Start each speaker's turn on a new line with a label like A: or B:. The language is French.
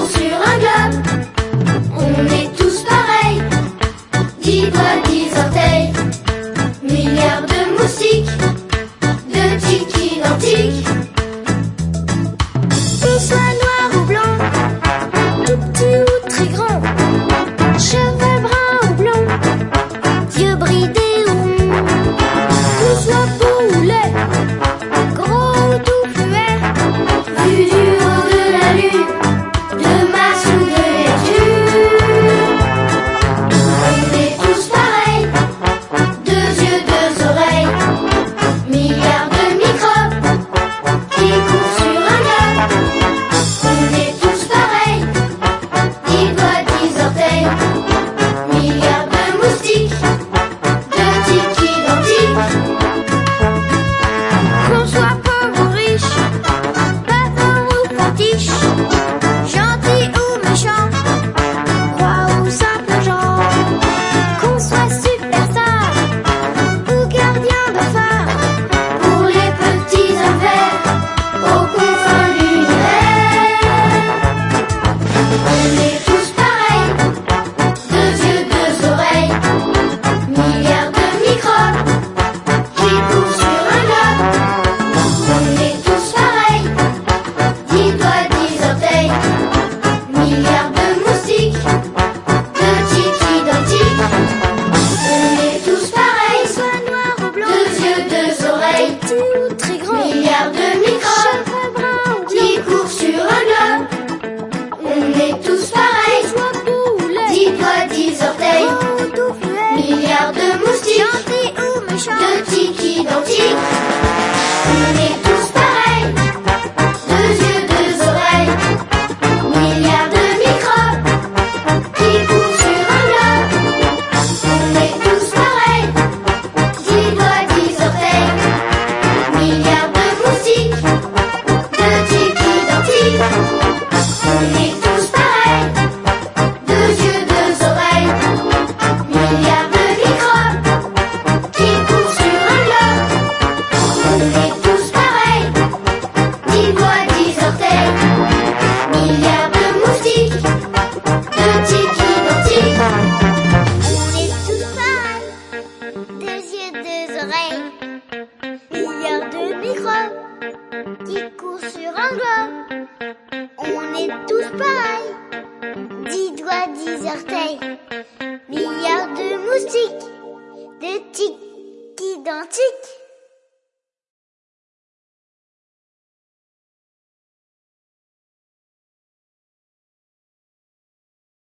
A: Sí. Only「ピ斗カ！」
B: deux oreilles. Il y a qui courent sur un doigt. On est tous pareils. Dix doigts, dix orteils. Milliards de moustiques, de tics identiques.